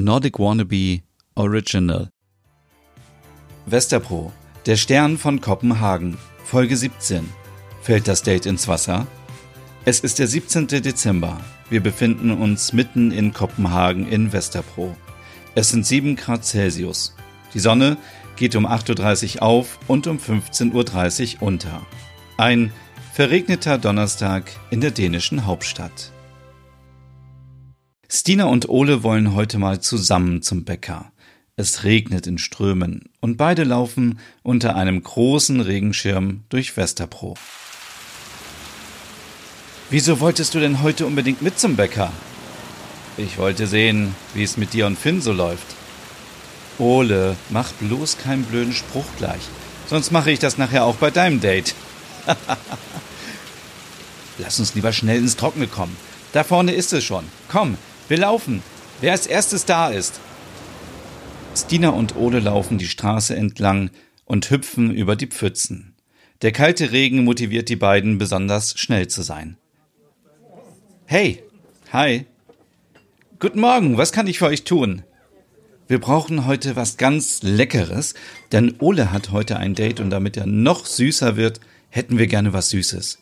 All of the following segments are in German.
Nordic Wannabe Original. Westerpro, der Stern von Kopenhagen, Folge 17. Fällt das Date ins Wasser? Es ist der 17. Dezember. Wir befinden uns mitten in Kopenhagen in Westerpro. Es sind 7 Grad Celsius. Die Sonne geht um 8.30 Uhr auf und um 15.30 Uhr unter. Ein verregneter Donnerstag in der dänischen Hauptstadt. Stina und Ole wollen heute mal zusammen zum Bäcker. Es regnet in Strömen und beide laufen unter einem großen Regenschirm durch Westerpro. Wieso wolltest du denn heute unbedingt mit zum Bäcker? Ich wollte sehen, wie es mit dir und Finn so läuft. Ole, mach bloß keinen blöden Spruch gleich. Sonst mache ich das nachher auch bei deinem Date. Lass uns lieber schnell ins Trockene kommen. Da vorne ist es schon. Komm, wir laufen. Wer als erstes da ist. Stina und Ole laufen die Straße entlang und hüpfen über die Pfützen. Der kalte Regen motiviert die beiden besonders schnell zu sein. Hey, hi. Guten Morgen, was kann ich für euch tun? Wir brauchen heute was ganz Leckeres, denn Ole hat heute ein Date und damit er noch süßer wird, hätten wir gerne was Süßes.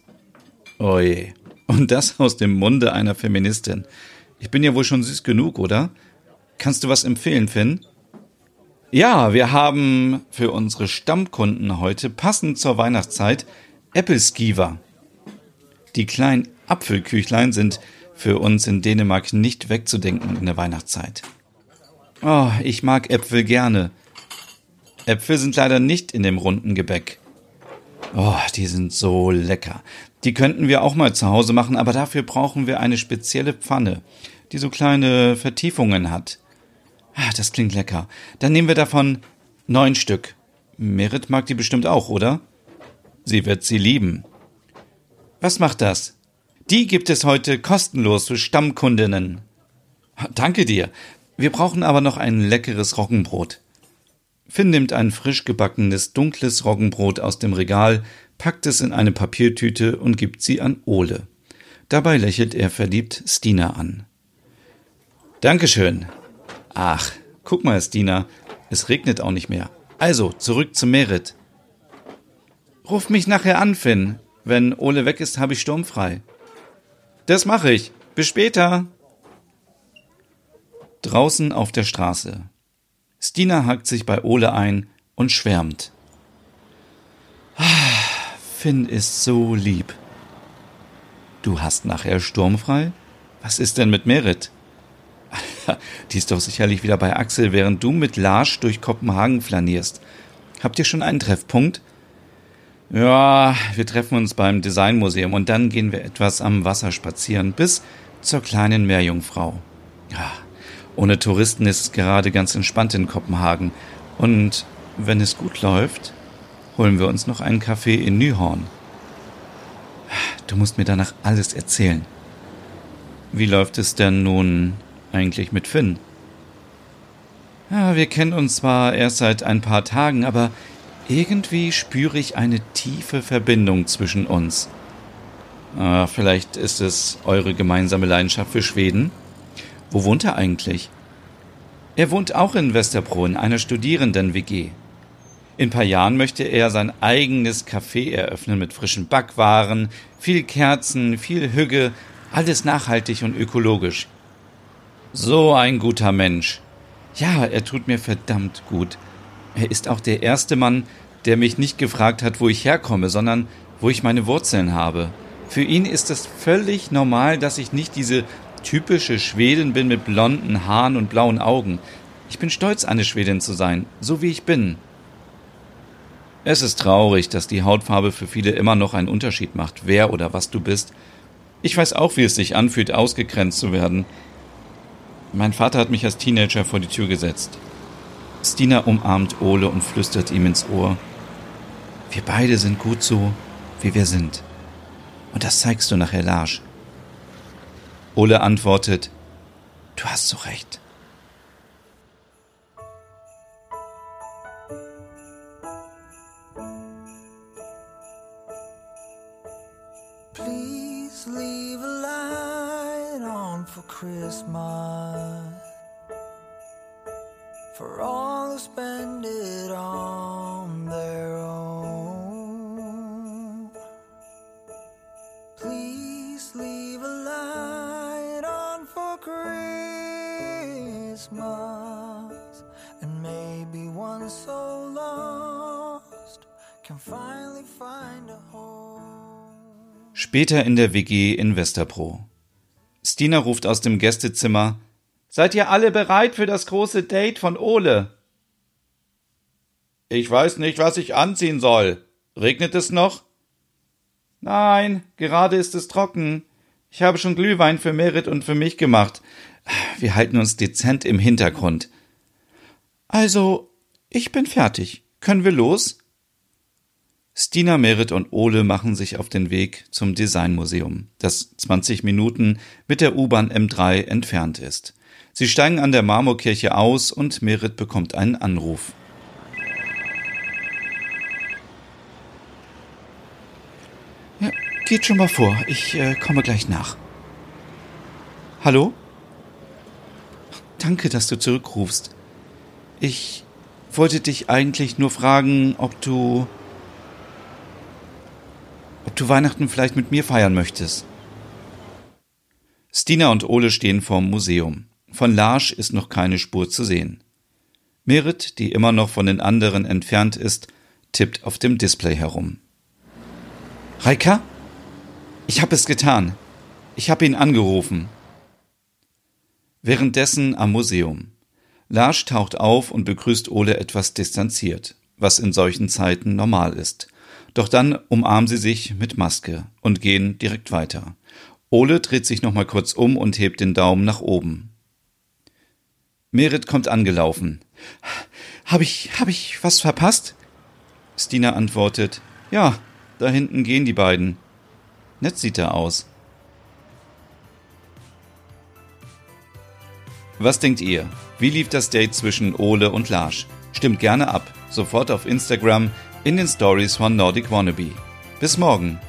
Oje. Und das aus dem Munde einer Feministin. Ich bin ja wohl schon süß genug, oder? Kannst du was empfehlen, Finn? Ja, wir haben für unsere Stammkunden heute passend zur Weihnachtszeit Apple Skiver. Die kleinen Apfelküchlein sind für uns in Dänemark nicht wegzudenken in der Weihnachtszeit. Oh, ich mag Äpfel gerne. Äpfel sind leider nicht in dem runden Gebäck. Oh, die sind so lecker. Die könnten wir auch mal zu Hause machen, aber dafür brauchen wir eine spezielle Pfanne, die so kleine Vertiefungen hat. Ah, das klingt lecker. Dann nehmen wir davon neun Stück. Merit mag die bestimmt auch, oder? Sie wird sie lieben. Was macht das? Die gibt es heute kostenlos für Stammkundinnen. Danke dir. Wir brauchen aber noch ein leckeres Roggenbrot. Finn nimmt ein frisch gebackenes, dunkles Roggenbrot aus dem Regal, packt es in eine Papiertüte und gibt sie an Ole. Dabei lächelt er verliebt Stina an. Dankeschön. Ach, guck mal, Stina, es regnet auch nicht mehr. Also, zurück zum Merit. Ruf mich nachher an, Finn. Wenn Ole weg ist, habe ich sturmfrei. Das mache ich. Bis später. Draußen auf der Straße. Stina hakt sich bei Ole ein und schwärmt. Finn ist so lieb. Du hast nachher sturmfrei? Was ist denn mit Merit? Die ist doch sicherlich wieder bei Axel, während du mit Larsch durch Kopenhagen flanierst. Habt ihr schon einen Treffpunkt? Ja, wir treffen uns beim Designmuseum und dann gehen wir etwas am Wasser spazieren bis zur kleinen Meerjungfrau. Ja, ohne Touristen ist es gerade ganz entspannt in Kopenhagen. Und wenn es gut läuft, holen wir uns noch einen Kaffee in Nyhorn. Du musst mir danach alles erzählen. Wie läuft es denn nun eigentlich mit Finn? Ja, wir kennen uns zwar erst seit ein paar Tagen, aber irgendwie spüre ich eine tiefe Verbindung zwischen uns. Ah, vielleicht ist es eure gemeinsame Leidenschaft für Schweden? Wo wohnt er eigentlich? Er wohnt auch in Westerpro in einer Studierenden-WG. In ein paar Jahren möchte er sein eigenes Café eröffnen mit frischen Backwaren, viel Kerzen, viel Hügge, alles nachhaltig und ökologisch. So ein guter Mensch. Ja, er tut mir verdammt gut. Er ist auch der erste Mann, der mich nicht gefragt hat, wo ich herkomme, sondern wo ich meine Wurzeln habe. Für ihn ist es völlig normal, dass ich nicht diese typische Schwedin bin mit blonden Haaren und blauen Augen. Ich bin stolz, eine Schwedin zu sein, so wie ich bin. Es ist traurig, dass die Hautfarbe für viele immer noch einen Unterschied macht, wer oder was du bist. Ich weiß auch, wie es sich anfühlt, ausgegrenzt zu werden. Mein Vater hat mich als Teenager vor die Tür gesetzt. Stina umarmt Ole und flüstert ihm ins Ohr. Wir beide sind gut so, wie wir sind. Und das zeigst du nachher Larsch. Ole antwortet, du hast so recht. Please leave a light on for Christmas. for all spend it on Christmas, and maybe one so lost can finally find a home. Später in der WG in Westerpro. Stina ruft aus dem Gästezimmer Seid ihr alle bereit für das große Date von Ole? Ich weiß nicht, was ich anziehen soll. Regnet es noch? Nein, gerade ist es trocken. Ich habe schon Glühwein für Merit und für mich gemacht. Wir halten uns dezent im Hintergrund. Also, ich bin fertig. Können wir los? Stina, Merit und Ole machen sich auf den Weg zum Designmuseum, das 20 Minuten mit der U-Bahn M3 entfernt ist. Sie steigen an der Marmorkirche aus und Merit bekommt einen Anruf. Ja, geht schon mal vor, ich äh, komme gleich nach. Hallo? Danke, dass du zurückrufst. Ich wollte dich eigentlich nur fragen, ob du ob du Weihnachten vielleicht mit mir feiern möchtest. Stina und Ole stehen vorm Museum. Von Larsch ist noch keine Spur zu sehen. Merit, die immer noch von den anderen entfernt ist, tippt auf dem Display herum. Reika? Ich hab es getan. Ich hab ihn angerufen. Währenddessen am Museum. Larsch taucht auf und begrüßt Ole etwas distanziert, was in solchen Zeiten normal ist. Doch dann umarmen sie sich mit Maske und gehen direkt weiter. Ole dreht sich nochmal kurz um und hebt den Daumen nach oben. Merit kommt angelaufen. Hab ich, hab ich was verpasst? Stina antwortet, ja, da hinten gehen die beiden. Nett sieht er aus. Was denkt ihr? Wie lief das Date zwischen Ole und Larsch? Stimmt gerne ab, sofort auf Instagram in den Stories von Nordic Wannabe. Bis morgen.